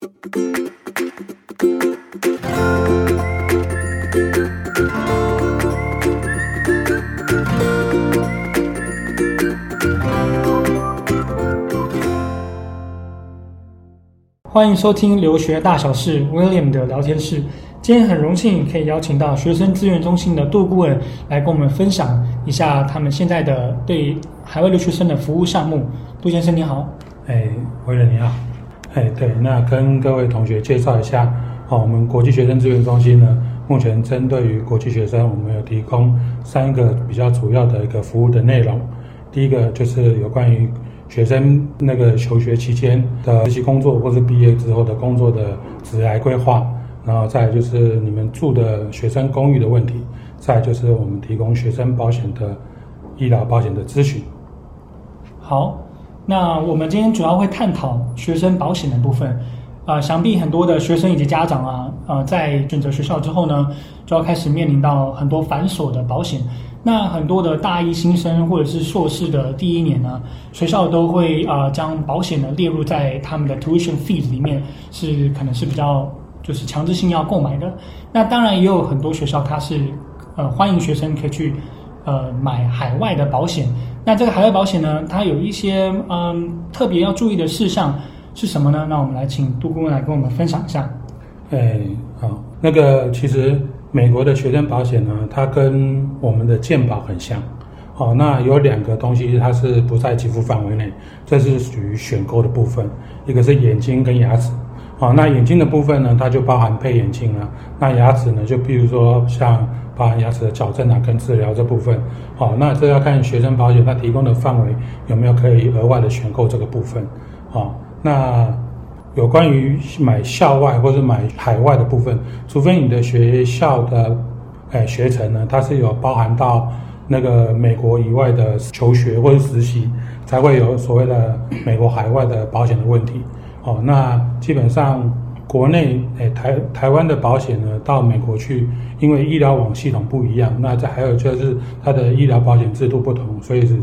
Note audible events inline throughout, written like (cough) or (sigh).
欢迎收听留学大小事 William 的聊天室。今天很荣幸可以邀请到学生资源中心的杜顾问来跟我们分享一下他们现在的对海外留学生的服务项目。杜先生你好，哎，William 你好，哎，对，那跟各位同学介绍一下，哦，我们国际学生资源中心呢，目前针对于国际学生，我们有提供三个比较主要的一个服务的内容。第一个就是有关于学生那个求学期间的实习工作，或是毕业之后的工作的职涯规划，然后再就是你们住的学生公寓的问题，再就是我们提供学生保险的医疗保险的咨询。好，那我们今天主要会探讨学生保险的部分。啊、想必很多的学生以及家长啊，呃，在选择学校之后呢，就要开始面临到很多繁琐的保险。那很多的大一新生或者是硕士的第一年呢，学校都会啊、将保险呢列入在他们的 tuition fees 里面，是可能是比较就是强制性要购买的。那当然也有很多学校它是呃欢迎学生可以去呃买海外的保险。那这个海外保险呢，它有一些嗯、特别要注意的事项是什么呢？那我们来请杜顾问来跟我们分享一下。哎，好，那个其实。美国的学生保险呢，它跟我们的健保很像，哦，那有两个东西它是不在给付范围内，这是属于选购的部分，一个是眼睛跟牙齿，哦，那眼睛的部分呢，它就包含配眼镜啊，那牙齿呢，就比如说像包含牙齿的矫正啊跟治疗这部分，哦，那这要看学生保险它提供的范围有没有可以额外的选购这个部分，哦，那。有关于买校外或者买海外的部分，除非你的学校的，哎，学程呢，它是有包含到那个美国以外的求学或者实习，才会有所谓的美国海外的保险的问题。哦，那基本上国内，诶，台台湾的保险呢，到美国去，因为医疗网系统不一样，那这还有就是它的医疗保险制度不同，所以是。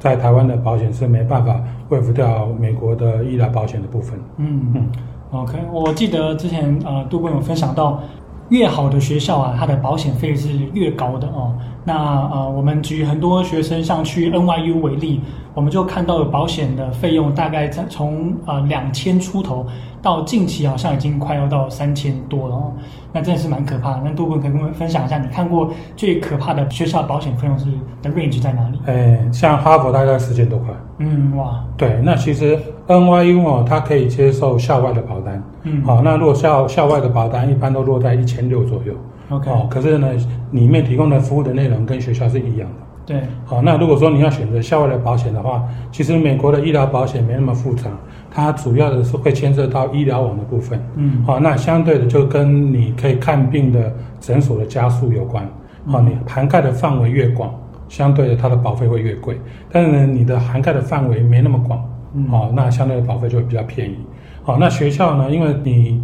在台湾的保险是没办法恢复掉美国的医疗保险的部分。嗯嗯，OK，我记得之前呃杜顾有分享到，越好的学校啊，它的保险费是越高的哦。那呃，我们举很多学生像去 NYU 为例，我们就看到保险的费用大概在从呃两千出头，到近期好像已经快要到三千多了哦。那真的是蛮可怕的。那杜顾可以跟我们分享一下，你看过最可怕的学校保险费用是的 range 在哪里？哎，像哈佛大概四千多块。嗯，哇，对，那其实 NYU 哦，它可以接受校外的保单。嗯，好，那如果校校外的保单一般都落在一千六左右。OK，哦，可是呢，里面提供的服务的内容跟学校是一样的。对，好，那如果说你要选择校外的保险的话，其实美国的医疗保险没那么复杂，它主要的是会牵涉到医疗网的部分。嗯，好，那相对的就跟你可以看病的诊所的加速有关。好，你涵盖的范围越广，相对的它的保费会越贵。但是呢，你的涵盖的范围没那么广，好，那相对的保费就会比较便宜。好，那学校呢，因为你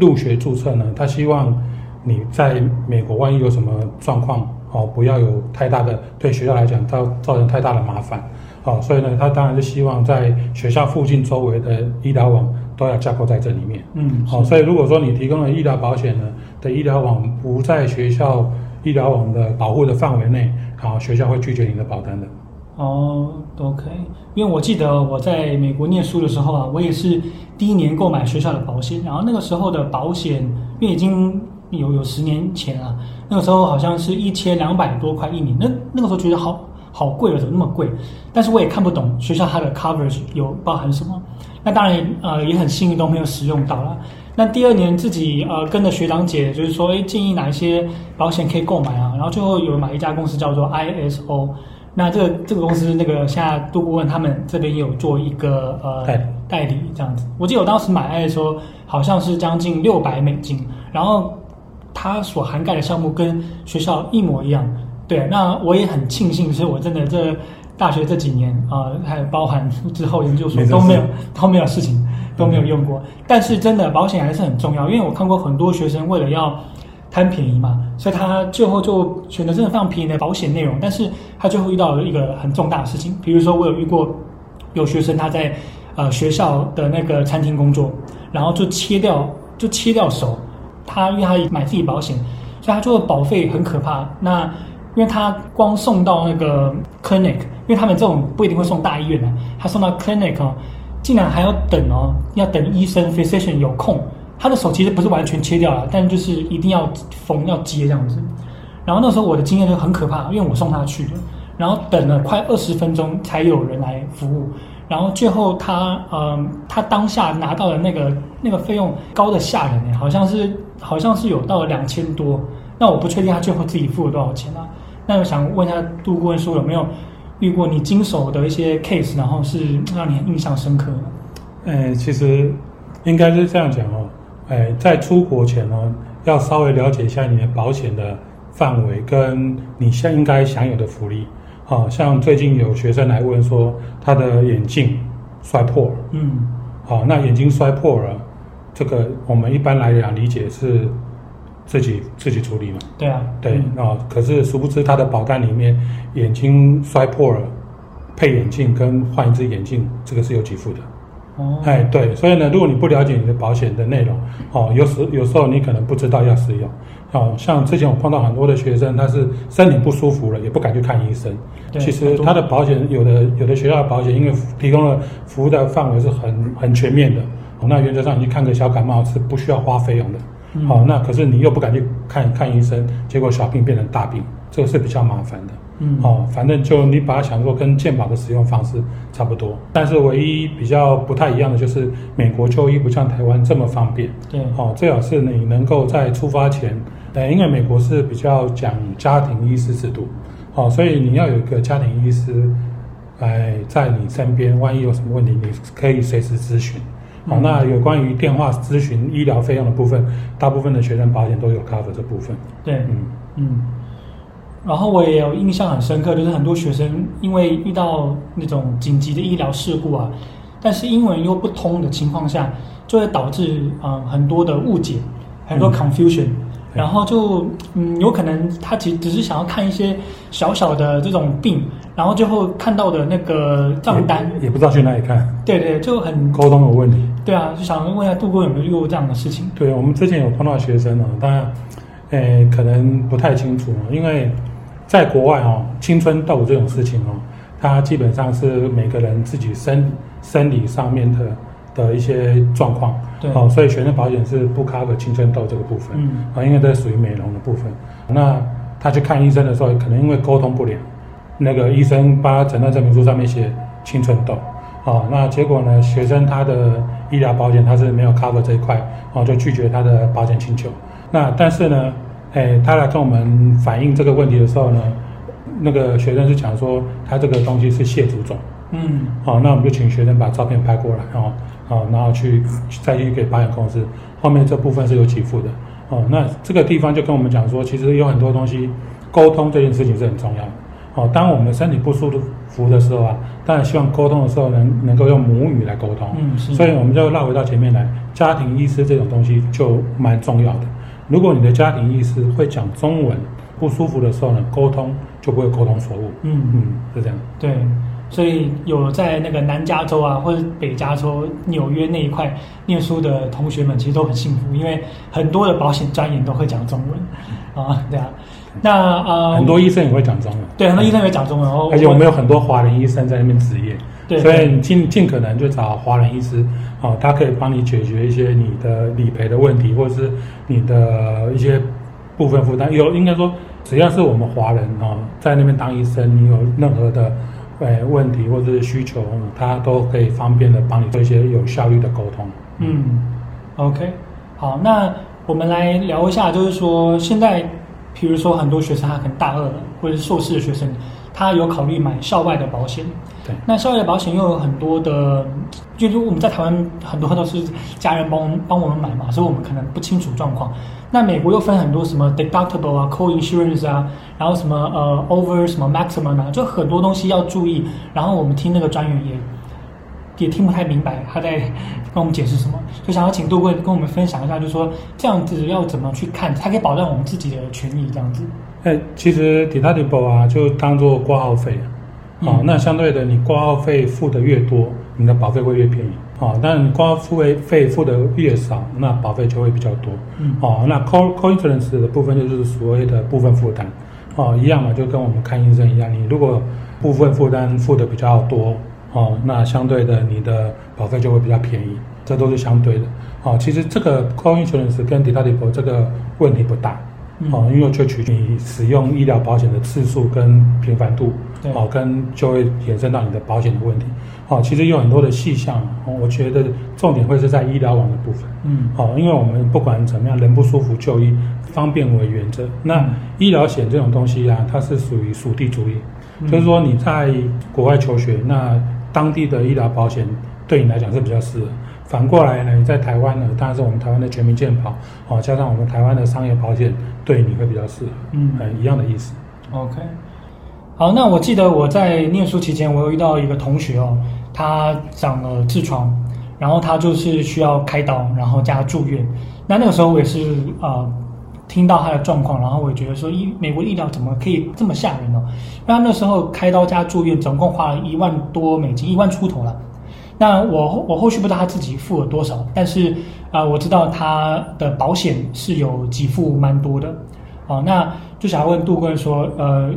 入学注册呢，他希望。你在美国万一有什么状况哦，不要有太大的对学校来讲造造成太大的麻烦，哦，所以呢，他当然是希望在学校附近周围的医疗网都要架构在这里面，嗯，好，所以如果说你提供了医疗保险呢的医疗网不在学校医疗网的保护的范围内，好，学校会拒绝你的保单的。哦，都可以，因为我记得我在美国念书的时候啊，我也是第一年购买学校的保险，然后那个时候的保险因为已经。有有十年前了，那个时候好像是一千两百多块一年，那那个时候觉得好好贵了，怎么那么贵？但是我也看不懂学校它的 coverage 有包含什么。那当然呃也很幸运都没有使用到了。那第二年自己呃跟着学长姐就是说，哎建议哪一些保险可以购买啊？然后最后有买一家公司叫做 ISO。那这个这个公司那个现在杜顾问他们这边也有做一个呃代理这样子。我记得我当时买 ISO 好像是将近六百美金，然后。它所涵盖的项目跟学校一模一样，对。那我也很庆幸，是我真的这大学这几年啊、呃，还有包含 (laughs) 之后研究所都没有都没有事情都没有用过。但是真的保险还是很重要，因为我看过很多学生为了要贪便宜嘛，所以他最后就选择真的非常便宜的保险内容，但是他最后遇到了一个很重大的事情，比如说我有遇过有学生他在。呃学校的那个餐厅工作，然后就切掉就切掉手，他因为他买自己保险，所以他做的保费很可怕。那因为他光送到那个 clinic，因为他们这种不一定会送大医院的，他送到 clinic 哦，竟然还要等哦，要等医生 physician 有空。他的手其实不是完全切掉了，但就是一定要缝要接这样子。然后那时候我的经验就很可怕，因为我送他去的，然后等了快二十分钟才有人来服务。然后最后他嗯，他当下拿到的那个那个费用高的吓人诶，好像是好像是有到了两千多。那我不确定他最后自己付了多少钱啊？那我想问一下杜顾问说有没有遇过你经手的一些 case，然后是让你很印象深刻的？诶，其实应该是这样讲哦。哎，在出国前呢，要稍微了解一下你的保险的范围跟你现应该享有的福利。好、哦、像最近有学生来问说，他的眼镜摔破了。嗯，好、哦，那眼睛摔破了，这个我们一般来讲理解是自己自己处理嘛。对啊。对啊、嗯哦，可是殊不知他的保单里面眼睛摔破了，配眼镜跟换一只眼镜，这个是有给付的。哦，哎，对，所以呢，如果你不了解你的保险的内容，哦，有时有时候你可能不知道要使用，哦，像之前我碰到很多的学生，他是身体不舒服了，也不敢去看医生。对其实他的保险有的有的学校的保险，因为提供了服务的范围是很很全面的，哦，那原则上你去看个小感冒是不需要花费用的。嗯、哦，那可是你又不敢去看看医生，结果小病变成大病，这个是比较麻烦的。嗯，哦，反正就你把它想说跟健保的使用方式差不多，但是唯一比较不太一样的就是美国就医不像台湾这么方便。对，哦，最好是你能够在出发前，呃，因为美国是比较讲家庭医师制度，哦，所以你要有一个家庭医师，哎，在你身边，万一有什么问题，你可以随时咨询。好、那有关于电话咨询医疗费用的部分，大部分的学生保险都有 cover 这部分。对，嗯嗯。然后我也有印象很深刻，就是很多学生因为遇到那种紧急的医疗事故啊，但是英文又不通的情况下，就会导致啊、呃、很多的误解，很多 confusion，、嗯、然后就嗯有可能他其实只是想要看一些小小的这种病，然后最后看到的那个账单也，也不知道去哪里看，对对，就很沟通有问题。对啊，就想问一下杜哥有没有遇过这样的事情？对，我们之前有碰到学生啊，当然。诶，可能不太清楚，因为在国外哦，青春痘这种事情哦，它基本上是每个人自己生生理上面的的一些状况，对，哦，所以全身保险是不 cover 青春痘这个部分，嗯，啊，因为这属于美容的部分。那他去看医生的时候，可能因为沟通不良，那个医生把诊断证明书上面写青春痘，啊，那结果呢，学生他的医疗保险他是没有 cover 这一块，哦，就拒绝他的保险请求。那但是呢，哎，他来跟我们反映这个问题的时候呢，那个学生是讲说他这个东西是蟹足肿，嗯，好，那我们就请学生把照片拍过来，然后，好，然后去再去给保险公司，后面这部分是有给付的，哦，那这个地方就跟我们讲说，其实有很多东西沟通这件事情是很重要的，哦，当我们身体不舒服的时候啊，当然希望沟通的时候能能够用母语来沟通，嗯，是，所以我们就绕回到前面来，家庭医师这种东西就蛮重要的。如果你的家庭医师会讲中文，不舒服的时候呢，沟通就不会沟通错误。嗯嗯，是这样。对，所以有在那个南加州啊，或者北加州纽约那一块念书的同学们，其实都很幸福，因为很多的保险专员都会讲中文。嗯、啊，对啊。那呃，很多医生也会讲中文。对，很多医生也会讲中文。哦、嗯，而且我们有很多华人医生在那边执业。对，所以你尽尽可能就找华人医师，哦，他可以帮你解决一些你的理赔的问题，或者是你的一些部分负担。有应该说，只要是我们华人哦，在那边当医生，你有任何的呃问题或者是需求，他都可以方便的帮你做一些有效率的沟通。嗯，OK，好，那我们来聊一下，就是说现在，比如说很多学生他可能大二了或者是硕士的学生，他有考虑买校外的保险。对那校外的保险又有很多的，就是我们在台湾很多都是家人帮帮我们买嘛，所以我们可能不清楚状况。那美国又分很多什么 deductible 啊，co-insurance 啊，然后什么呃 over 什么 maximum 啊，就很多东西要注意。然后我们听那个专员也也听不太明白他在跟我们解释什么，就想要请杜贵跟我们分享一下，就是说这样子要怎么去看，才可以保障我们自己的权益这样子。哎，其实 deductible 啊，就当做挂号费。好、嗯哦，那相对的，你挂号费付的越多，你的保费会越便宜。啊，但挂号付费费付的越少，那保费就会比较多。嗯，哦，那 co co-insurance 的部分就是所谓的部分负担。哦，一样嘛，就跟我们看医生一样，你如果部分负担付的比较多，哦，那相对的你的保费就会比较便宜，这都是相对的。哦，其实这个 co-insurance 跟 deductible 这个问题不大。哦，因为就取决于你使用医疗保险的次数跟频繁度，哦，跟就会延伸到你的保险的问题。哦，其实有很多的细项，我觉得重点会是在医疗网的部分。嗯，哦，因为我们不管怎么样，人不舒服就医，方便为原则。那医疗险这种东西啊，它是属于属地主义，嗯，就是说你在国外求学，那当地的医疗保险对你来讲是比较适合。反过来呢，你在台湾呢，当然是我们台湾的全民健保，哦，加上我们台湾的商业保险，对你会比较适合，嗯，一样的意思。OK，好，那我记得我在念书期间，我有遇到一个同学哦，他长了痔疮，然后他就是需要开刀，然后加住院。那那个时候我也是啊、呃，听到他的状况，然后我也觉得说，医美国医疗怎么可以这么吓人呢？那那时候开刀加住院，总共花了一万多美金，一万出头了。那我我后续不知道他自己付了多少，但是啊、我知道他的保险是有给付蛮多的，啊，那就想要问杜哥说，呃，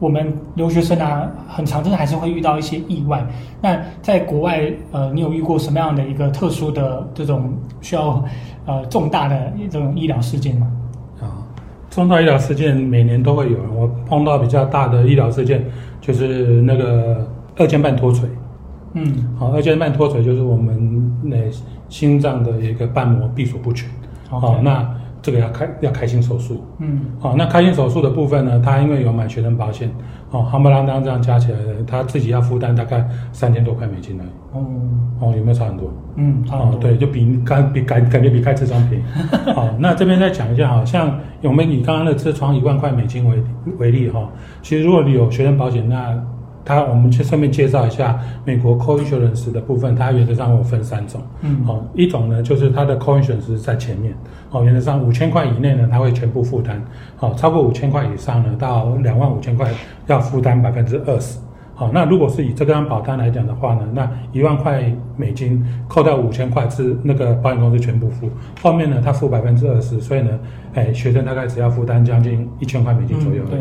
我们留学生啊，很常真的还是会遇到一些意外。那在国外，呃，你有遇过什么样的一个特殊的这种需要呃重大的这种医疗事件吗？啊，重大医疗事件每年都会有，我碰到比较大的医疗事件就是那个二尖瓣脱垂。嗯，好，二尖瓣脱垂就是我们那心脏的一个瓣膜闭锁不全，好那这个要开要开心手术，嗯，好，那开心手术的部分呢，他因为有买学生保险，哦，夯不啷当这样加起来，他自己要负担大概三千多块美金呢，哦，哦，有没有差很多？嗯，差很多，哦，对，就比感比感感觉比开痔疮便宜，好，(laughs) 那这边再讲一下，好像我们以刚刚的痔疮一万块美金为为例哈，其实如果你有学生保险，那它，我们去顺便介绍一下美国 co-insurance 的部分，它原则上会分三种。嗯，好，一种呢就是它的 co-insurance 在前面，哦，原则上五千块以内呢，它会全部负担。好，超过五千块以上呢，到两万五千块要负担百分之二十。好，那如果是以这张保单来讲的话呢，那一万块美金扣掉五千块是那个保险公司全部付，后面呢他付百分之二十，所以呢，哎，学生大概只要负担将近一千块美金左右。嗯、对，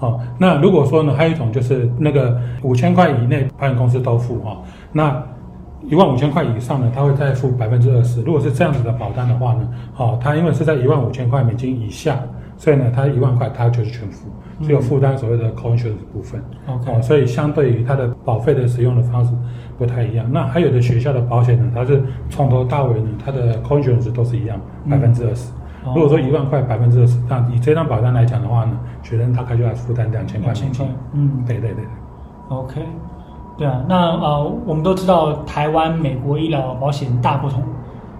好，那如果说呢，还有一种就是那个五千块以内保险公司都付哈，那一万五千块以上呢，他会再付百分之二十。如果是这样子的保单的话呢，好，他因为是在一万五千块美金以下，所以呢，他一万块他就是全付。只有负担所谓的 co-insurance 部分，OK，哦，所以相对于它的保费的使用的方式不太一样。那还有的学校的保险呢，它是从头到尾呢，它的 co-insurance 都是一样，百分之二十。如果说一万块百分之二十，那以这张保单来讲的话呢，学生大概就要负担两千块美金。嗯，对对对。OK，对啊，那呃，我们都知道台湾、美国医疗保险大不同。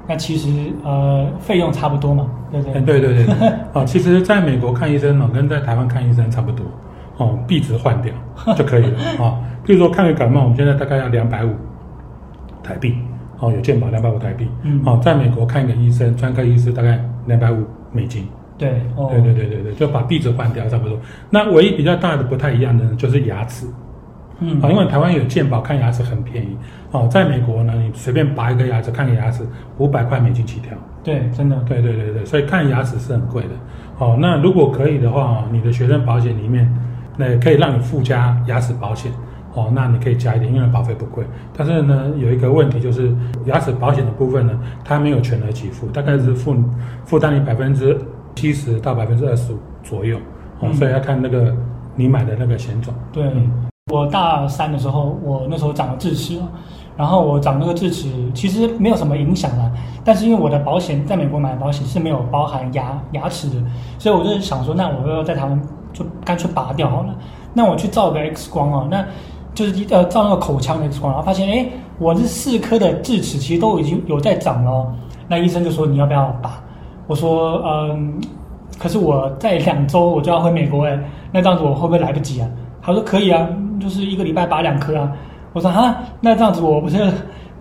那其实呃费用差不多嘛，对不对？对对对对，啊，(laughs) 其实在美国看医生呢，跟在台湾看医生差不多，哦，币值换掉 (laughs) 就可以了啊。比如说看个感冒，我们现在大概要两百五台币，哦，有健保两百五台币，嗯，哦，在美国看一个医生，专科医师大概两百五美金，对，哦，对对对对对，就把币值换掉差不多。那唯一比较大的不太一样的呢，就是牙齿。嗯，啊，因为台湾有健保看牙齿很便宜，哦，在美国呢，你随便拔一个牙齿看个牙齿，五百块美金起跳。对，真的。对对对对，所以看牙齿是很贵的。哦，那如果可以的话，你的学生保险里面，那可以让你附加牙齿保险。哦，那你可以加一点，因为保费不贵。但是呢，有一个问题就是牙齿保险的部分呢，它没有全额给付，大概是负负担你百分之七十到百分之二十五左右。哦，嗯、所以要看那个你买的那个险种。对。我大三的时候，我那时候长了智齿，然后我长那个智齿其实没有什么影响啦，但是因为我的保险在美国买的保险是没有包含牙牙齿的，所以我就想说，那我要在台湾就干脆拔掉好了。那我去照个 X 光啊，那就是一呃照那个口腔的 X 光，然后发现哎，我这四颗的智齿其实都已经有在长了。那医生就说，你要不要拔？我说嗯，可是我在两周我就要回美国哎，那这样子我会不会来不及啊？他说可以啊。就是一个礼拜拔两颗啊！我说哈，那这样子我不是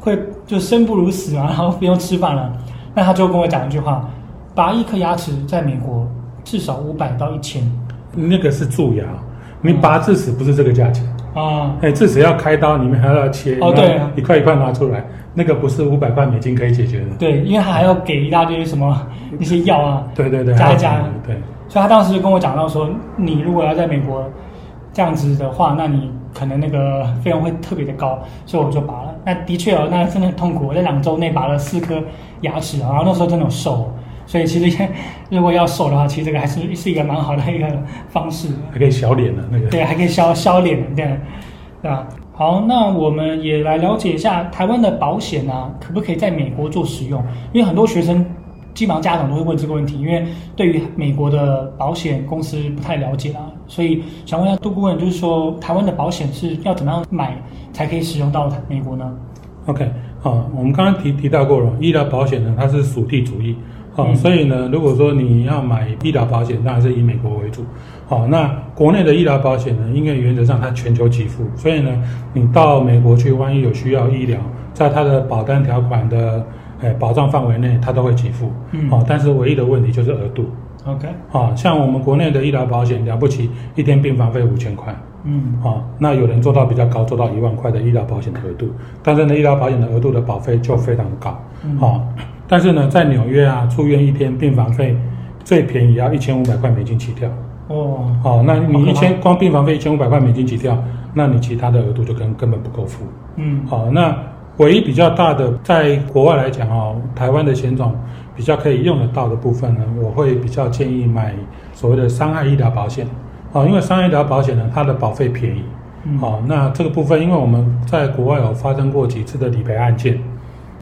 会就生不如死啊，然后不用吃饭了。那他就跟我讲一句话：拔一颗牙齿在美国至少五百到一千。那个是蛀牙，你拔智齿不是这个价钱。啊，哎，至少要开刀，你们还要切，哦对啊，一块一块拿出来，那个不是五百块美金可以解决的。对，因为他还要给一大堆什么那些药啊，对对对，加一加，对。所以他当时就跟我讲到说，你如果要在美国这样子的话，那你可能那个费用会特别的高，所以我就拔了。那的确哦，那真的很痛苦，我在两周内拔了四颗牙齿，然后那时候真的有瘦。所以其实如果要瘦的话，其实这个还是是一个蛮好的一个方式，还可以小脸的那个。对，还可以消消脸，对，对吧？好，那我们也来了解一下台湾的保险啊，可不可以在美国做使用？因为很多学生，基本上家长都会问这个问题，因为对于美国的保险公司不太了解啊，所以想问一下杜顾问，就是说台湾的保险是要怎么样买才可以使用到美国呢？OK，好，我们刚刚提提到过了，医疗保险呢，它是属地主义。好、哦，所以呢，如果说你要买医疗保险，当然是以美国为主。好、哦，那国内的医疗保险呢，因为原则上它全球给付，所以呢，你到美国去，万一有需要医疗，在它的保单条款的诶保障范围内，它都会给付。嗯。好、哦，但是唯一的问题就是额度。OK。好，像我们国内的医疗保险了不起，一天病房费五千块。嗯。啊、哦，那有人做到比较高，做到一万块的医疗保险的额度，但是呢，医疗保险的额度的保费就非常的高。嗯。好、哦。但是呢，在纽约啊，住院一天病房费最便宜要一千五百块美金起跳。哦，好，那你一千光病房费一千五百块美金起跳，那你其他的额度就根根本不够付。嗯，好，那唯一比较大的，在国外来讲哦，台湾的险种比较可以用得到的部分呢，我会比较建议买所谓的伤害医疗保险。哦，因为伤害医疗保险呢，它的保费便宜。好，那这个部分，因为我们在国外有发生过几次的理赔案件。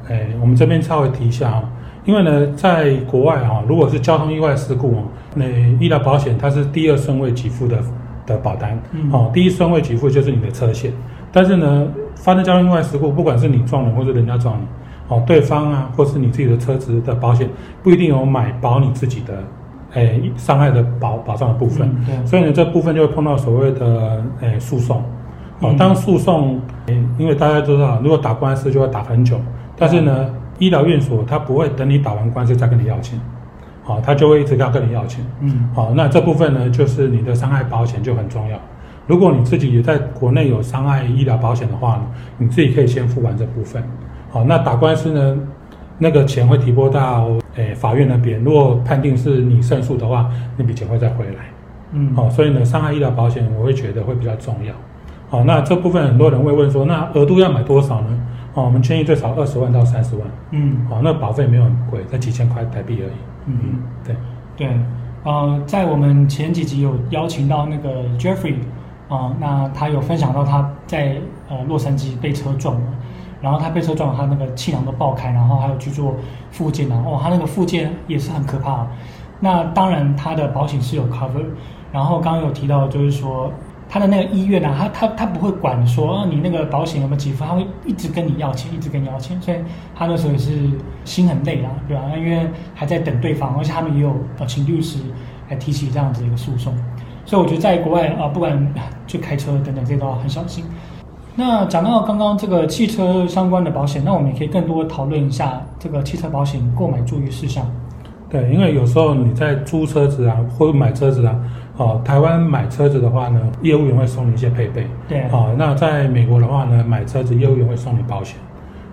哎，我们这边稍微提一下啊，因为呢，在国外啊，如果是交通意外事故啊，那医疗保险它是第二顺位给付的的保单，哦，第一顺位给付就是你的车险，但是呢，发生交通意外事故，不管是你撞人或者人家撞你，哦，对方啊，或是你自己的车子的保险，不一定有买保你自己的，哎，伤害的保保障的部分，所以呢，这部分就会碰到所谓的哎诉讼，哦，当诉讼，因为大家都知道，如果打官司就会打很久。但是呢，医疗院所他不会等你打完官司再跟你要钱，好，他就会一直要跟你要钱。嗯，好，那这部分呢，就是你的伤害保险就很重要。如果你自己也在国内有伤害医疗保险的话呢，你自己可以先付完这部分。好，那打官司呢，那个钱会提拨到诶法院那边。如果判定是你胜诉的话，那笔钱会再回来。嗯，好，所以呢，伤害医疗保险我会觉得会比较重要。好，那这部分很多人会问说，那额度要买多少呢？哦，我们建议最少二十万到三十万。嗯，哦，那保费没有很贵，才几千块台币而已。嗯嗯，对对，呃，在我们前几集有邀请到那个 Jeffrey，啊、呃，那他有分享到他在呃洛杉矶被车撞了，然后他被车撞了，他那个气囊都爆开，然后还有去做复健啊，哦，他那个复健也是很可怕。那当然他的保险是有 cover，然后刚刚有提到就是说。他的那个医院啊，他他他不会管说啊，你那个保险有没有给付，他会一直跟你要钱，一直跟你要钱，所以他那时候也是心很累啦，对吧？因为还在等对方，而且他们也有呃请律师来提起这样子一个诉讼，所以我觉得在国外啊，不管去开车等等这些都要很小心。那讲到刚刚这个汽车相关的保险，那我们也可以更多讨论一下这个汽车保险购买注意事项。对，因为有时候你在租车子啊，或者买车子啊。哦，台湾买车子的话呢，业务员会送你一些配备。对。哦，那在美国的话呢，买车子业务员会送你保险。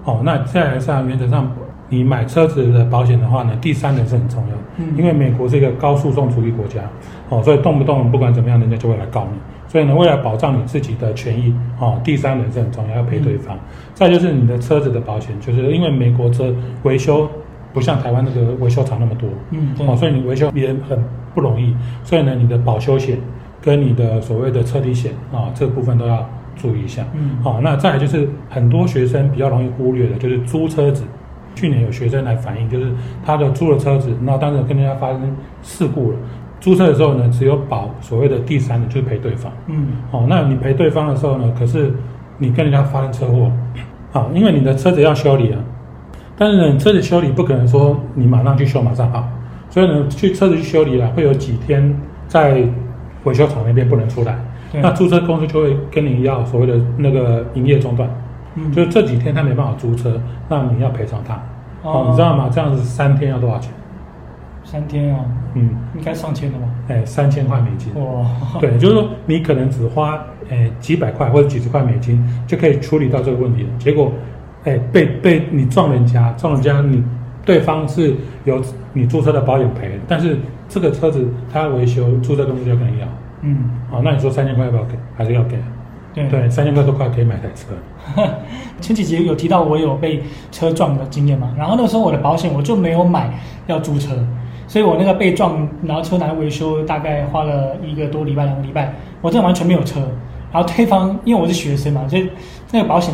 哦，那再来上原则上，你买车子的保险的话呢，第三人是很重要。嗯。因为美国是一个高诉讼主义国家，哦，所以动不动不管怎么样，人家就会来告你。所以呢，为了保障你自己的权益，哦，第三人是很重要，要赔对方。嗯。再就是你的车子的保险，就是因为美国车维修。不像台湾那个维修厂那么多，嗯，哦，所以你维修也很不容易，所以呢，你的保修险跟你的所谓的车体险啊，这个部分都要注意一下，嗯，好，那再来就是很多学生比较容易忽略的，就是租车子。去年有学生来反映，就是他的租了车子，那当时跟人家发生事故了，租车的时候呢，只有保所谓的第三人，就是赔对方，嗯，哦，那你赔对方的时候呢，可是你跟人家发生车祸，啊，因为你的车子要修理啊。但是呢，你车子修理不可能说你马上去修马上好，所以呢，去车子去修理了，会有几天在维修厂那边不能出来，那租车公司就会跟你要所谓的那个营业中断，嗯，就是这几天他没办法租车，那你要赔偿他，哦，你知道吗？这样子三天要多少钱？三天啊，嗯，应该上千的吧？哎，三千块美金。哇，对，就是说你可能只花哎几百块或者几十块美金就可以处理到这个问题了。结果，哎，被被你撞人家，撞人家你对方是有你租车的保险赔，但是这个车子他要维修，租车公司就跟你要。嗯，好，那你说三千块要不要给？还是要给？对对，三千块多块可以买台车。(laughs) 前几集有提到我有被车撞的经验嘛，然后那个时候我的保险我就没有买，要租车，所以我那个被撞，然后车拿来维修，大概花了一个多礼拜、两个礼拜，我真的完全没有车。然后对方因为我是学生嘛，所以那个保险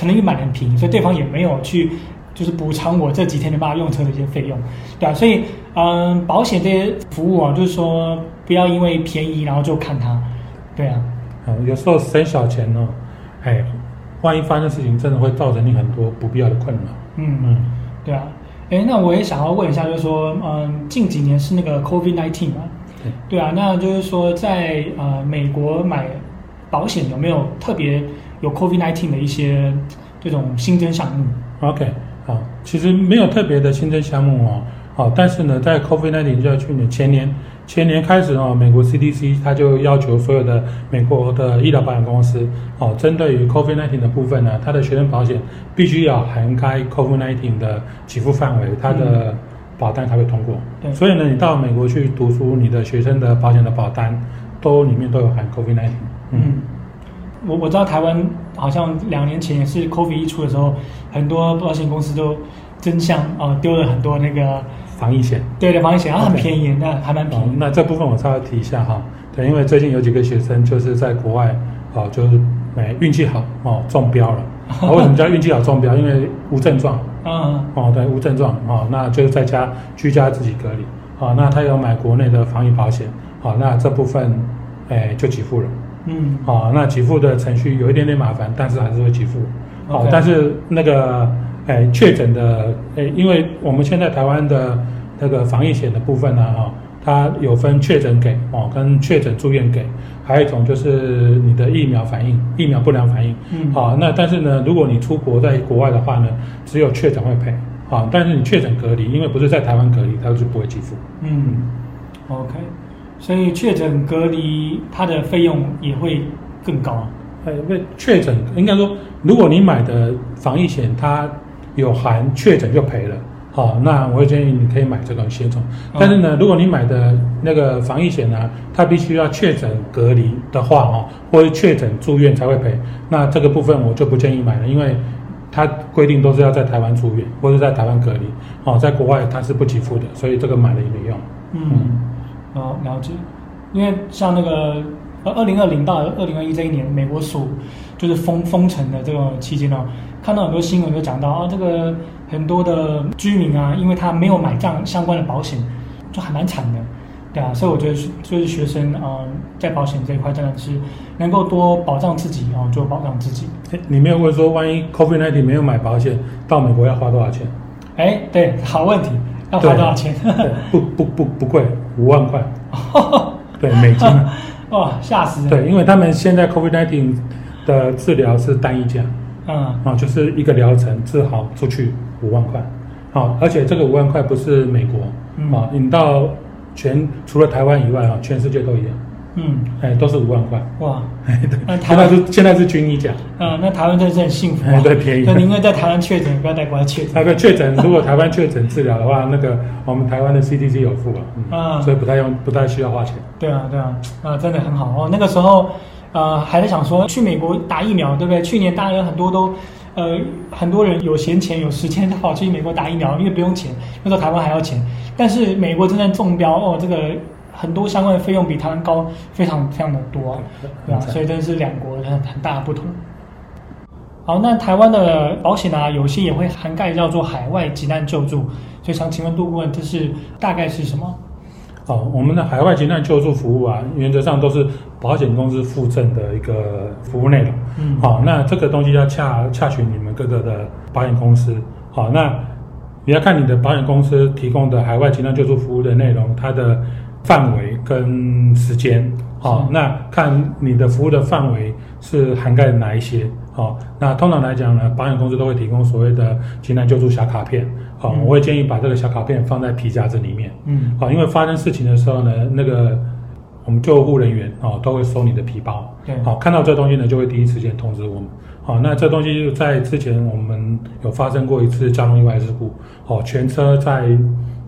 可能也买的很便宜，所以对方也没有去就是补偿我这几天没办法用车的一些费用，对啊，所以嗯，保险这些服务啊，就是说不要因为便宜然后就看它，对啊。有时候省小钱呢，哎，万一发生事情，真的会造成你很多不必要的困扰。嗯嗯，对啊，哎，那我也想要问一下，就是说，嗯，近几年是那个 COVID nineteen 嘛？对，对啊，那就是说在，在呃美国买保险有没有特别有 COVID-19 的一些这种新增项目？OK，好，其实没有特别的新增项目哦，好，但是呢，在 COVID-19 就要去年前年。前年开始哦，美国 CDC 它就要求所有的美国的医疗保险公司哦，针对于 COVID-19 的部分呢，它的学生保险必须要涵盖 COVID-19 的给付范围，它的保单才会通过。对，所以呢，你到美国去读书，你的学生的保险的保单都里面都有含 COVID-19。嗯，我我知道台湾好像两年前也是 COVID 一出的时候，很多保险公司都争相啊丢了很多那个。防疫险，对的，防疫险，然后很便宜.那还蛮便宜，哦。那这部分我稍微提一下哈，对，因为最近有几个学生就是在国外，哦，就是哎运气好哦中标了。哦，为什么叫运气好中标？因为无症状。(laughs) 嗯。哦，对，无症状哦，那就是在家居家自己隔离。哦，那他有买国内的防疫保险。哦，那这部分哎就给付了。嗯。哦，那给付的程序有一点点麻烦，但是还是会给付。哦，okay. 但是那个。哎，确诊的哎，因为我们现在台湾的那个防疫险的部分呢，哈，它有分确诊给哦，跟确诊住院给，还有一种就是你的疫苗反应、疫苗不良反应。嗯，好，那但是呢，如果你出国在国外的话呢，只有确诊会赔，啊，但是你确诊隔离，因为不是在台湾隔离，它就不会给付。嗯，OK，所以确诊隔离它的费用也会更高。哎，因为确诊应该说，如果你买的防疫险它有含确诊就赔了，好，那我会建议你可以买这种险种。但是呢，如果你买的那个防疫险呢，它必须要确诊隔离的话，哦，或者确诊住院才会赔，那这个部分我就不建议买了，因为它规定都是要在台湾住院或者在台湾隔离，哦，在国外它是不给付的，所以这个买了也没用。嗯，好，了解。因为像那个呃，二零二零到二零二一这一年，美国所就是封封城的这个期间呢。看到很多新闻就讲到啊，这个很多的居民啊，因为他没有买这样相关的保险，就还蛮惨的，对啊，所以我觉得就是学生啊、呃，在保险这一块真的是能够多保障自己啊，就保障自己。你没有问说，万一 COVID-19 没有买保险，到美国要花多少钱？哎，对，好问题，要花多少钱？(laughs) 不不不不贵，五万块，(laughs) 对，美金。(laughs) 哇，吓死人！对，因为他们现在 COVID-19 的治疗是单一价。嗯，啊，就是一个疗程治好出去五万块，好，而且这个五万块不是美国，啊、嗯，你到全除了台湾以外啊，全世界都一样，嗯，哎，都是五万块，哇，哎，对，那台湾是现在是均一价，嗯，那台湾真是很幸福，对，便宜，那宁愿在台湾确诊，不要在国外确诊。那个确诊，如果台湾确诊治疗的话，那个我们台湾的 CDC 有付啊，嗯，所以不太用，不太需要花钱。对啊，对啊，啊，真的很好哦，那个时候。呃，还在想说去美国打疫苗，对不对？去年大家有很多都，呃，很多人有闲钱有时间，他跑去美国打疫苗，因为不用钱，那时候台湾还要钱。但是美国真正中标哦，这个很多相关的费用比台湾高非常非常的多，对吧？所以这是两国很很大的不同。好，那台湾的保险啊，有些也会涵盖叫做海外急难救助，所以想请问杜顾问，这是大概是什么？哦，我们的海外急难救助服务啊，原则上都是保险公司附赠的一个服务内容。嗯，好、哦，那这个东西要洽洽询你们各个的保险公司。好、哦，那你要看你的保险公司提供的海外急难救助服务的内容，它的范围跟时间。好、哦，那看你的服务的范围是涵盖哪一些。好、哦，那通常来讲呢，保险公司都会提供所谓的急难救助小卡片。好，我会建议把这个小卡片放在皮夹子里面。嗯，好，因为发生事情的时候呢，那个我们救护人员哦都会收你的皮包。对，好，看到这东西呢，就会第一时间通知我们。好，那这东西在之前我们有发生过一次交通意外事故。哦，全车在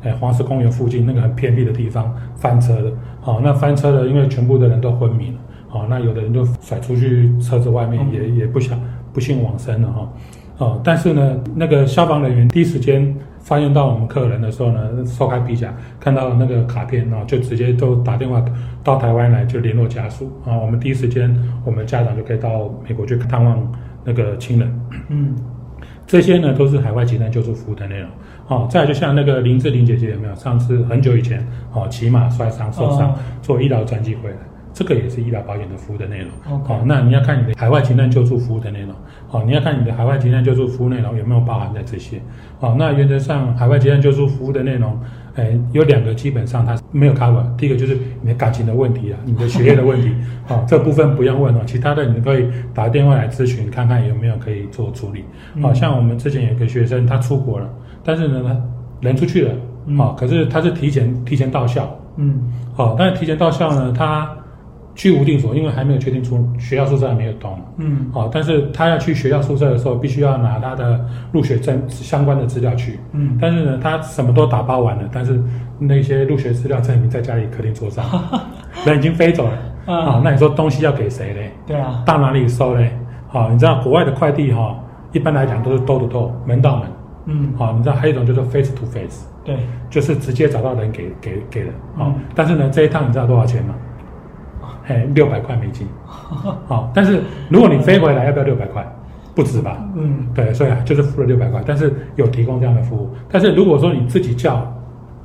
诶黄石公园附近那个很偏僻的地方翻车的。好，那翻车了，因为全部的人都昏迷了。好，那有的人就甩出去车子外面，也也不想不幸往生了哈。哦，但是呢，那个消防人员第一时间发现到我们客人的时候呢，松开皮夹，看到那个卡片，然后就直接都打电话到台湾来，就联络家属啊。我们第一时间，我们家长就可以到美国去探望那个亲人。嗯，这些呢都是海外急难救助服务的内容。哦，再就像那个林志玲姐姐有没有？上次很久以前，哦，骑马摔伤受伤，做医疗专机回来。这个也是医疗保险的服务的内容。好、哦，那你要看你的海外急难救助服务的内容。好、哦，你要看你的海外急难救助服务内容有没有包含在这些。好、哦，那原则上海外急难救助服务的内容，哎，有两个基本上它没有 cover。第一个就是你的感情的问题啊，你的学业的问题。好、哦，这部分不用问哦，其他的你可以打电话来咨询，看看有没有可以做处理。好、哦，像我们之前有个学生他出国了，但是呢，人出去了，好、嗯哦，可是他是提前提前到校。嗯。好、哦，但是提前到校呢，他。居无定所，因为还没有确定出学校宿舍还没有动。嗯，好，但是他要去学校宿舍的时候，必须要拿他的入学证相关的资料去。嗯，但是呢，他什么都打包完了，但是那些入学资料证明在家里客厅桌上，(laughs) 人已经飞走了。啊，那你说东西要给谁嘞？对啊，到哪里收嘞？好，你知道国外的快递哈，一般来讲都是 door to door 门到门。嗯，好，你知道还有一种叫做 face to face，对，就是直接找到人给给给的。好，但是呢，这一趟你知道多少钱吗？哎，六百块美金，(laughs) 好，但是如果你飞回来，要不要六百块？不止吧？嗯，对，所以啊，就是付了六百块，但是有提供这样的服务。但是如果说你自己叫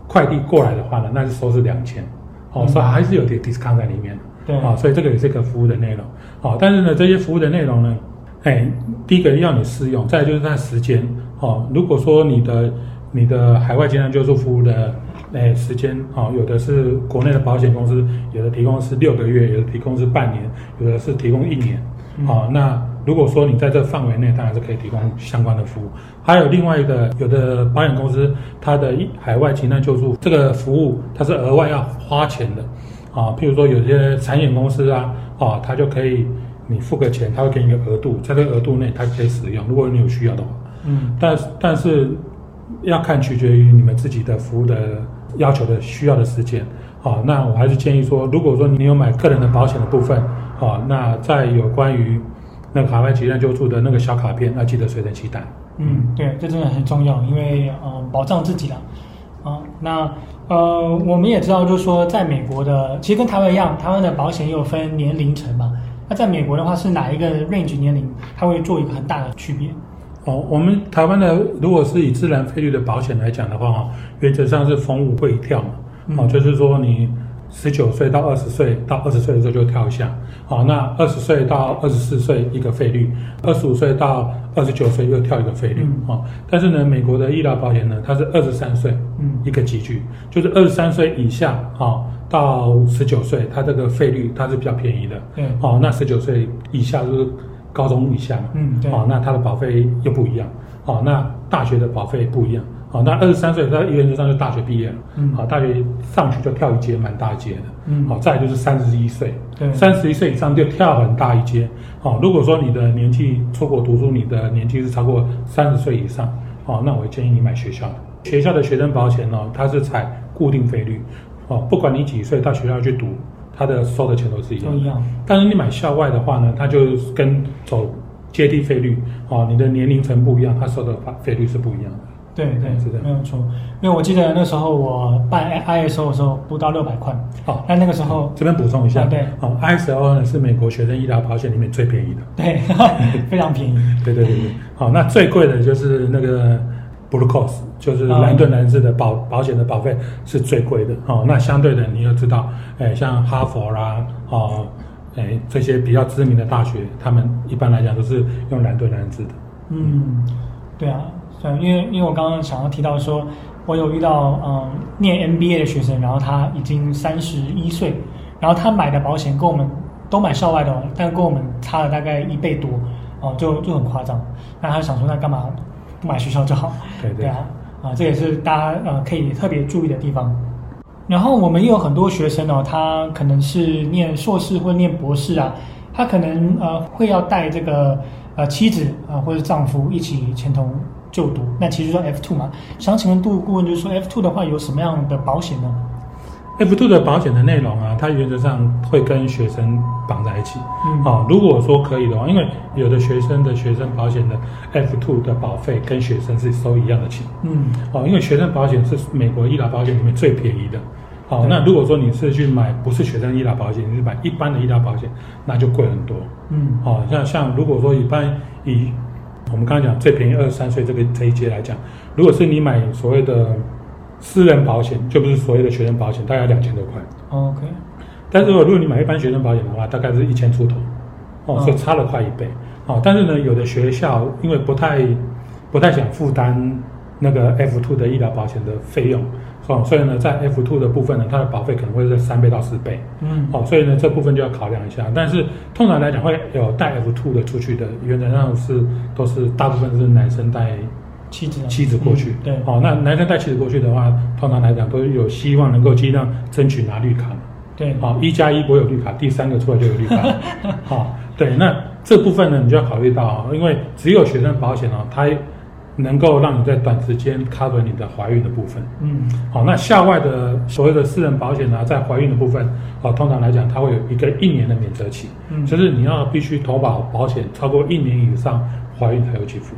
快递过来的话呢，那是收是两千，哦，所以还是有点 discount 在里面的。对，啊，所以这个也是一个服务的内容。好，但是呢，这些服务的内容呢，哎，第一个要你试用，再就是它时间。哦，如果说你的你的海外急难救助服务的。哎，时间啊，有的是国内的保险公司，有的提供是六个月，有的提供是半年，有的是提供一年。哦，那如果说你在这范围内，当然是可以提供相关的服务。还有另外一个，有的保险公司它的海外急难救助这个服务，它是额外要花钱的。啊，譬如说有些产险公司啊，啊，它就可以你付个钱，它会给你一个额度，在这个额度内它可以使用，如果你有需要的话。嗯，但但是要看取决于你们自己的服务的。要求的需要的时间，好，那我还是建议说，如果说你有买个人的保险的部分，好，那在有关于那个海外急难救助的那个小卡片，那记得随身携带。嗯，对，这真的很重要，因为呃，保障自己了。啊，那呃，我们也知道，就是说，在美国的，其实跟台湾一样，台湾的保险也有分年龄层嘛。那在美国的话，是哪一个 range 年龄，它会做一个很大的区别？哦，我们台湾的如果是以自然费率的保险来讲的话，哈，原则上是逢五会跳嘛，哦、嗯，就是说你十九岁到二十岁，到二十岁的时候就跳一下，好，那二十岁到二十四岁一个费率，二十五岁到二十九岁又跳一个费率，啊、嗯，但是呢，美国的医疗保险呢，它是二十三岁，嗯，一个集聚，就是二十三岁以下，啊，到十九岁，它这个费率它是比较便宜的，对、嗯，哦，那十九岁以下就是。高中以下嘛，嗯，对，好，那他的保费又不一样，好，那大学的保费不一样，好，那二十三岁，他原则上就大学毕业了，嗯，好，大学上去就跳一阶，蛮大一阶的，嗯，好，再来就是三十一岁，对，三十一岁以上就跳很大一阶，好，如果说你的年纪出国读书，你的年纪是超过三十岁以上，好，那我建议你买学校的，学校的学生保险呢，它是采固定费率，哦，不管你几岁到学校去读。他的收的钱都是一样，都一样。但是你买校外的话呢，他就跟走阶梯费率哦，你的年龄层不一样，他收的费率是不一样的。对对，是的，没有错。因为我记得那时候我办 ISO 的时候不到六百块。哦，那那个时候这边补充一下，对，哦，ISO 呢是美国学生医疗保险里面最便宜的，对，(laughs) 非常便宜。对对对对，好，那最贵的就是那个。Blue Cross 就是蓝盾蓝字的保、哦、保险的保费是最贵的哦。那相对的，你要知道，哎，像哈佛啦，哦，哎，这些比较知名的大学，他们一般来讲都是用蓝盾蓝字的。嗯，对啊，因为因为我刚刚想要提到说，我有遇到嗯念 MBA 的学生，然后他已经三十一岁，然后他买的保险跟我们都买校外的，但跟我们差了大概一倍多哦，就就很夸张。那他想说，那干嘛？不买学校就好，对对，啊，啊，这也是大家呃可以特别注意的地方。然后我们也有很多学生哦，他可能是念硕士或念博士啊，他可能呃会要带这个呃妻子啊、呃、或者丈夫一起前同就读，那其实说 F two 嘛，想请问杜顾问，就是说 F two 的话有什么样的保险呢？F two 的保险的内容啊，它原则上会跟学生绑在一起。嗯，好、哦，如果说可以的话，因为有的学生的学生保险的 F two 的保费跟学生是收一样的钱。嗯，哦，因为学生保险是美国医疗保险里面最便宜的。好、哦，那如果说你是去买不是学生医疗保险，你是买一般的医疗保险，那就贵很多。嗯，好、哦，像像如果说一般以我们刚刚讲最便宜二十三岁这个这一阶来讲，如果是你买所谓的。私人保险就不是所谓的学生保险，大概两千多块。OK，但是如果如果你买一般学生保险的话，大概是一千出头，哦，所以差了快一倍。哦，但是呢，有的学校因为不太不太想负担那个 F two 的医疗保险的费用，哦，所以呢，在 F two 的部分呢，它的保费可能会是三倍到四倍。嗯，哦，所以呢，这部分就要考量一下。但是通常来讲，会有带 F two 的出去的，原则上是都是大部分是男生带。妻子，妻子过去，嗯、对，好、哦，那男生带妻子过去的话，通常来讲都有希望能够尽量争取拿绿卡，对，好、哦，一加一不会有绿卡，第三个出来就有绿卡，(laughs) 好、哦，对，那这部分呢，你就要考虑到，因为只有学生保险哦，它能够让你在短时间 cover 你的怀孕的部分，嗯，好、哦，那校外的所谓的私人保险呢，在怀孕的部分，哦，通常来讲，它会有一个一年的免责期，嗯，就是你要必须投保保险超过一年以上，怀孕才有给付。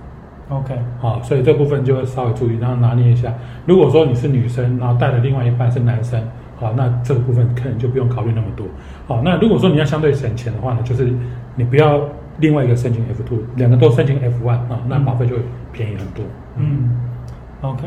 OK，好，所以这部分就会稍微注意，然后拿捏一下。如果说你是女生，然后带的另外一半是男生，好，那这个部分可能就不用考虑那么多。好，那如果说你要相对省钱的话呢，就是你不要另外一个申请 F two，两个都申请 F one 啊，那保费就会便宜很多。嗯，OK，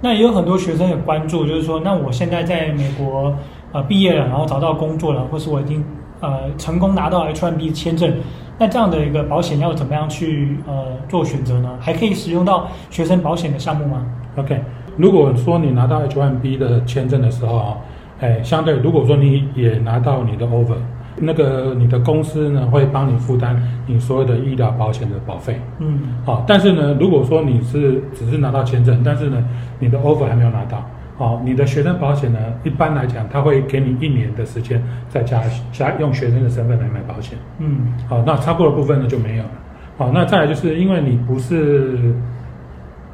那也有很多学生有关注，就是说，那我现在在美国呃毕业了，然后找到工作了，或是我已经呃成功拿到 H one B 签证。那这样的一个保险要怎么样去呃做选择呢？还可以使用到学生保险的项目吗？OK，如果说你拿到 H1B 的签证的时候啊，哎，相对如果说你也拿到你的 Offer，那个你的公司呢会帮你负担你所有的医疗保险的保费。嗯，好，但是呢，如果说你是只是拿到签证，但是呢你的 Offer 还没有拿到。好，你的学生保险呢？一般来讲，他会给你一年的时间，再加加用学生的身份来买保险。嗯，好，那超过的部分呢就没有了。好，那再来就是因为你不是，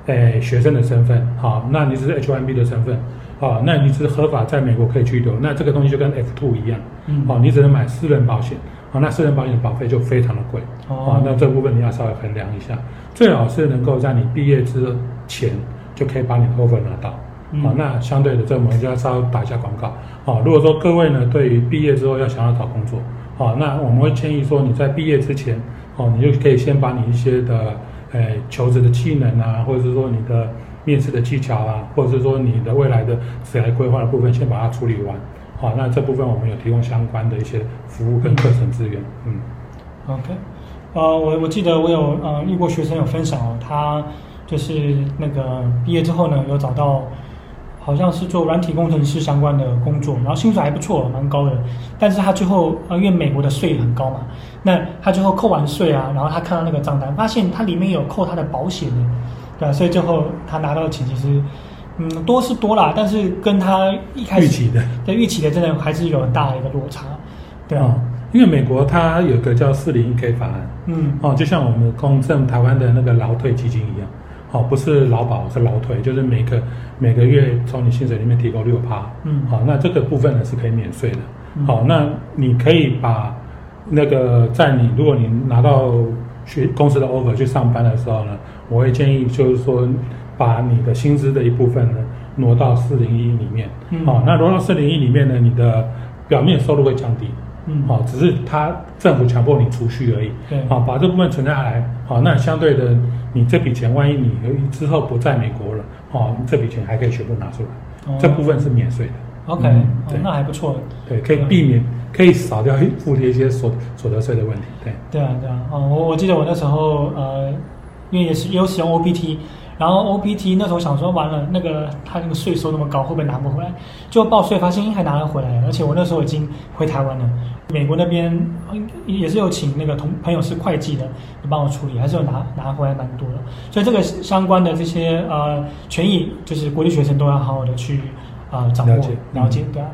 诶、欸、学生的身份，好，那你只是 H1B 的身份，好，那你只是合法在美国可以居留，那这个东西就跟 F2 一样。嗯，好，你只能买私人保险，好，那私人保险的保费就非常的贵。哦，好，那这部分你要稍微衡量一下，最好是能够在你毕业之前就可以把你的 offer 拿到。好、哦，那相对的，这我们就要稍微打一下广告。好、哦，如果说各位呢，对于毕业之后要想要找工作，好、哦，那我们会建议说，你在毕业之前，哦，你就可以先把你一些的，诶，求职的技能啊，或者是说你的面试的技巧啊，或者是说你的未来的职业规划的部分，先把它处理完。好、哦，那这部分我们有提供相关的一些服务跟课程资源。嗯，OK，呃，我我记得我有呃遇过学生有分享哦，他就是那个毕业之后呢，有找到。好像是做软体工程师相关的工作，然后薪水还不错，蛮高的。但是他最后，呃，因为美国的税很高嘛，那他最后扣完税啊，然后他看到那个账单，发现他里面有扣他的保险的，对啊，所以最后他拿到的钱其实，嗯，多是多啦，但是跟他一开始预期的，对预期的真的还是有很大的一个落差，对啊，嗯、因为美国它有个叫四零一 K 法案，嗯，哦，就像我们公证台湾的那个劳退基金一样。哦，不是劳保，是劳退，就是每个每个月从你薪水里面提供六趴。嗯，好，那这个部分呢是可以免税的。嗯、好，那你可以把那个在你如果你拿到去公司的 offer 去上班的时候呢，我会建议就是说把你的薪资的一部分呢挪到四零一里面。嗯，好，那挪到四零一里面呢，你的表面收入会降低。嗯，好，只是他政府强迫你储蓄而已。对，好，把这部分存下来。好，那相对的。你这笔钱，万一你之后不在美国了，哦，这笔钱还可以全部拿出来，哦、这部分是免税的。OK，、嗯哦、那还不错。对，可以避免，可以少掉付的一些所所得税的问题。对，对啊，对啊。哦，我我记得我那时候呃，因为也是也有使用 OPT，然后 OPT 那时候想说完了，那个他那个税收那么高，会不会拿不回来？就报税发现还拿了回来，而且我那时候已经回台湾了。美国那边也是有请那个同朋友是会计的，你帮我处理，还是有拿拿回来蛮多的。所以这个相关的这些呃权益，就是国际学生都要好好的去呃掌握了解，了解，对啊。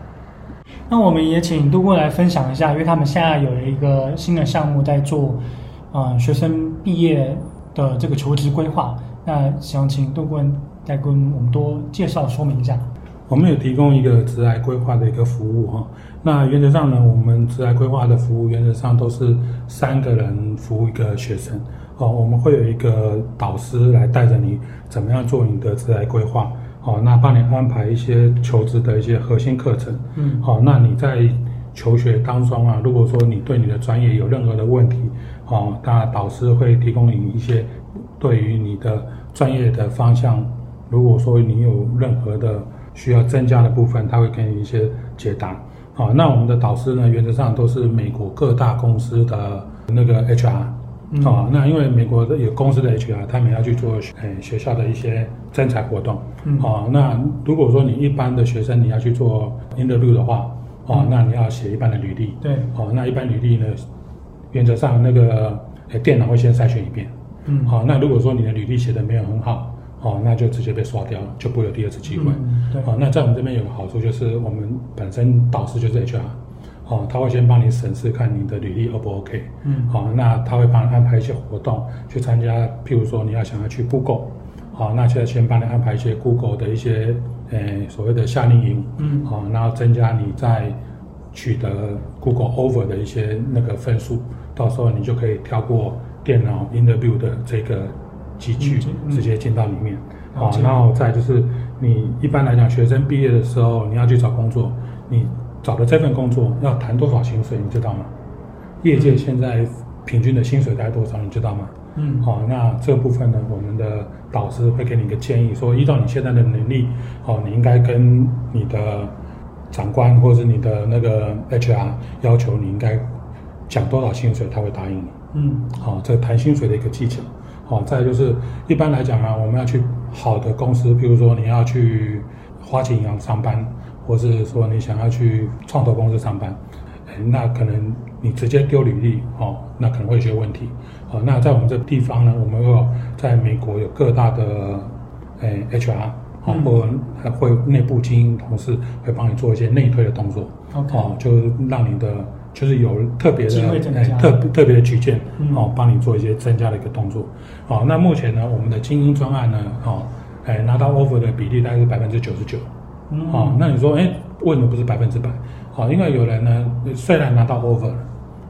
那我们也请杜过来分享一下，因为他们现在有一个新的项目在做，呃，学生毕业的这个求职规划。那想请杜顾问再跟我们多介绍说明一下。我们有提供一个职涯规划的一个服务哈。那原则上呢，我们职涯规划的服务原则上都是三个人服务一个学生。哦，我们会有一个导师来带着你怎么样做你的职涯规划。哦，那帮你安排一些求职的一些核心课程。嗯。好，那你在求学当中啊，如果说你对你的专业有任何的问题，哦，那导师会提供你一些对于你的。专业的方向，如果说你有任何的需要增加的部分，他会给你一些解答。好，那我们的导师呢，原则上都是美国各大公司的那个 HR。嗯。啊，那因为美国的有公司的 HR，他们要去做诶学校的一些征才活动。嗯。好，那如果说你一般的学生你要去做 interview 的话，哦，那你要写一般的履历。对。好，那一般履历呢，原则上那个诶电脑会先筛选一遍。嗯，好，那如果说你的履历写的没有很好，哦，那就直接被刷掉了，就不会有第二次机会。嗯，对。好，那在我们这边有个好处就是，我们本身导师就是 HR，哦，他会先帮你审视看你的履历 O 不 OK。嗯。好，那他会帮你安排一些活动去参加，譬如说你要想要去 Google，好，那现在先帮你安排一些 Google 的一些，呃，所谓的夏令营。嗯。好，然后增加你在取得 Google Offer 的一些那个分数，到时候你就可以跳过。电脑 interview 的这个机具直接进到里面，好，然后再就是你一般来讲，学生毕业的时候你要去找工作，你找的这份工作要谈多少薪水，你知道吗？业界现在平均的薪水大概多少，你知道吗？嗯，好，那这部分呢，我们的导师会给你一个建议，说依照你现在的能力，好，你应该跟你的长官或者是你的那个 HR 要求，你应该讲多少薪水，他会答应你。嗯，好，这谈薪水的一个技巧，好，再来就是一般来讲啊，我们要去好的公司，比如说你要去花旗银行上班，或是说你想要去创投公司上班，哎，那可能你直接丢履历，哦，那可能会有些问题，好，那在我们这地方呢，我们有在美国有各大的哎 HR，好，或还会内部精英同事会帮你做一些内推的动作。好，就让你的。就是有特别的，哎，特特别的举荐，哦，帮你做一些增加的一个动作，哦，那目前呢，我们的精英专案呢，哦，哎，拿到 offer 的比例大概是百分之九十九，好，那你说，哎，为什么不是百分之百？哦，因为有人呢，虽然拿到 offer 了，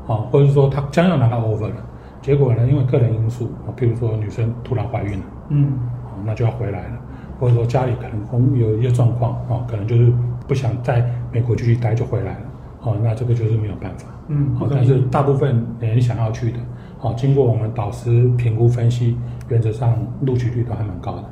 哦，或者是说他将要拿到 offer 了，结果呢，因为个人因素，啊，比如说女生突然怀孕了，嗯，哦，那就要回来了，或者说家里可能有一些状况，哦，可能就是不想在美国继续待就回来了。哦，那这个就是没有办法，嗯，好，但是大部分人想要去的，好，经过我们导师评估分析，原则上录取率都还蛮高的。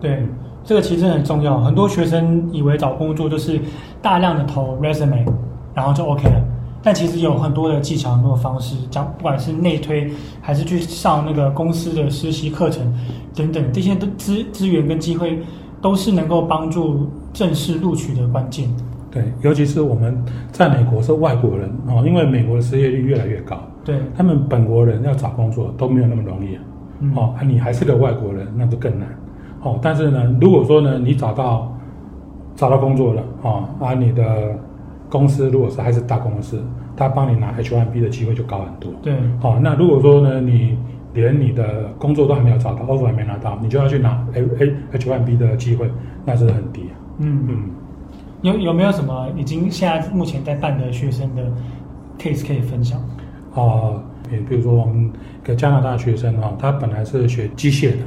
对，这个其实很重要。很多学生以为找工作就是大量的投 resume，然后就 OK 了。但其实有很多的技巧、很多的方式，讲不管是内推，还是去上那个公司的实习课程等等，这些的资资源跟机会，都是能够帮助正式录取的关键。对，尤其是我们在美国是外国人哦，因为美国的失业率越来越高，对，他们本国人要找工作都没有那么容易啊，嗯、哦，你还是个外国人，那就更难，哦，但是呢，如果说呢，你找到找到工作了，哦，啊，你的公司如果是还是大公司，他帮你拿 H1B 的机会就高很多，对，哦，那如果说呢，你连你的工作都还没有找到，offer 还没拿到，你就要去拿 A H1B 的机会，那是很低啊，嗯。嗯。有有没有什么已经现在目前在办的学生的 case 可以分享？哦，比比如说我们一个加拿大学生啊，他本来是学机械的，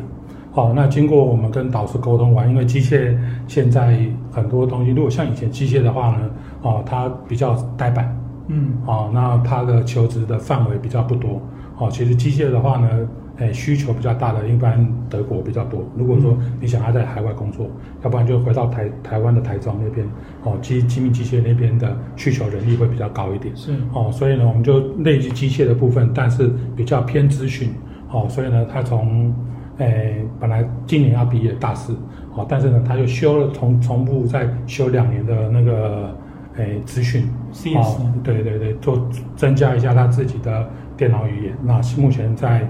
哦，那经过我们跟导师沟通完，因为机械现在很多东西，如果像以前机械的话呢，哦，它比较呆板，嗯，哦，那他的求职的范围比较不多，哦，其实机械的话呢。哎，需求比较大的，一般德国比较多。如果说你想要在海外工作，嗯、要不然就回到台台湾的台中那边，哦，机精密机械那边的需求人力会比较高一点。是哦，所以呢，我们就类似机械的部分，但是比较偏资讯。哦，所以呢，他从诶，本来今年要毕业大四，哦，但是呢，他就修了重重复再修两年的那个诶资讯，哦，对对对，做增加一下他自己的电脑语言。那目前在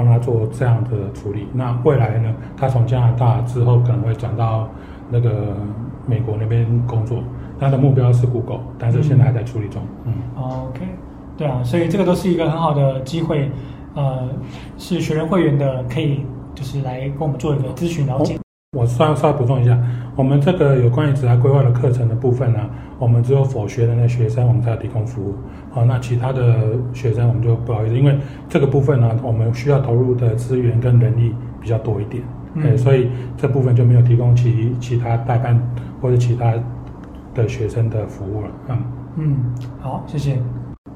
帮他做这样的处理。那未来呢，他从加拿大之后可能会转到那个美国那边工作。他的目标是 Google，但是现在还在处理中。嗯，，OK，对啊，所以这个都是一个很好的机会。呃，是学人会员的，可以就是来跟我们做一个咨询了解。我稍稍微补充一下，我们这个有关于职涯规划的课程的部分呢，我们只有 for 学的那学生，我们才提供服务。好，那其他的学生我们就不好意思，因为这个部分呢，我们需要投入的资源跟人力比较多一点，嗯，所以这部分就没有提供其其他代办或者其他的学生的服务了。嗯嗯，好，谢谢。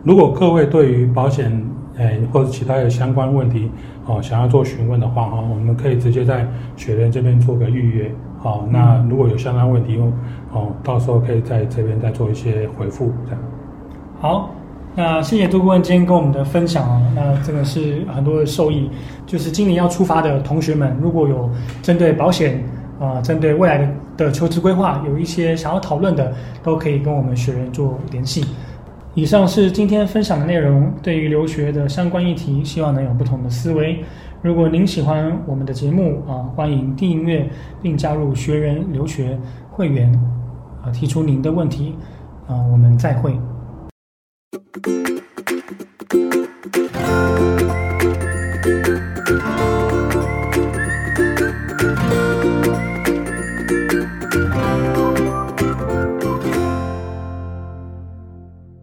如果各位对于保险，哎，或者其他的相关问题，哦，想要做询问的话，哈，我们可以直接在雪人这边做个预约，好，那如果有相关问题，哦，到时候可以在这边再做一些回复，这样。好，那谢谢杜顾问今天跟我们的分享啊，那真的是很多的受益。就是今年要出发的同学们，如果有针对保险啊，针对未来的的求职规划，有一些想要讨论的，都可以跟我们雪人做联系。以上是今天分享的内容，对于留学的相关议题，希望能有不同的思维。如果您喜欢我们的节目啊，欢迎订阅并加入学人留学会员啊，提出您的问题啊，我们再会。